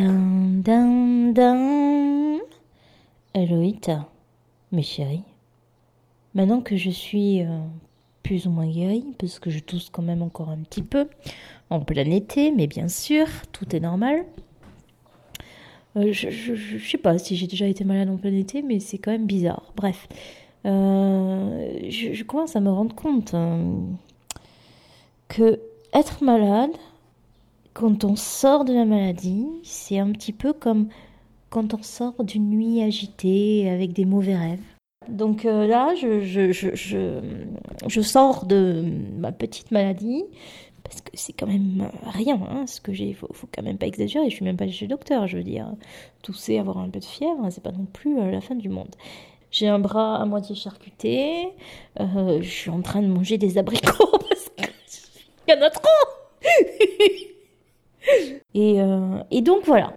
Dun, dun, dun. Mes chéris, maintenant que je suis euh, plus ou moins guérie, parce que je tousse quand même encore un petit peu, en plein été, mais bien sûr, tout est normal. Euh, je, je, sais pas si j'ai déjà été malade en plein été, mais c'est quand même bizarre. Bref, euh, je, commence à me rendre compte que être malade, quand on sort de la maladie, c'est un petit peu comme quand on sort d'une nuit agitée avec des mauvais rêves. Donc euh, là, je, je, je, je, sors de ma petite maladie, parce que c'est quand même rien, hein, ce que j'ai, faut, faut quand même pas exagérer, je suis même pas chez le docteur, je veux dire, tousser, avoir un peu de fièvre, c'est pas non plus euh, la fin du monde. J'ai un bras à moitié charcuté, euh, je suis en train de manger des abricots parce qu'il y en a trop et, et donc voilà,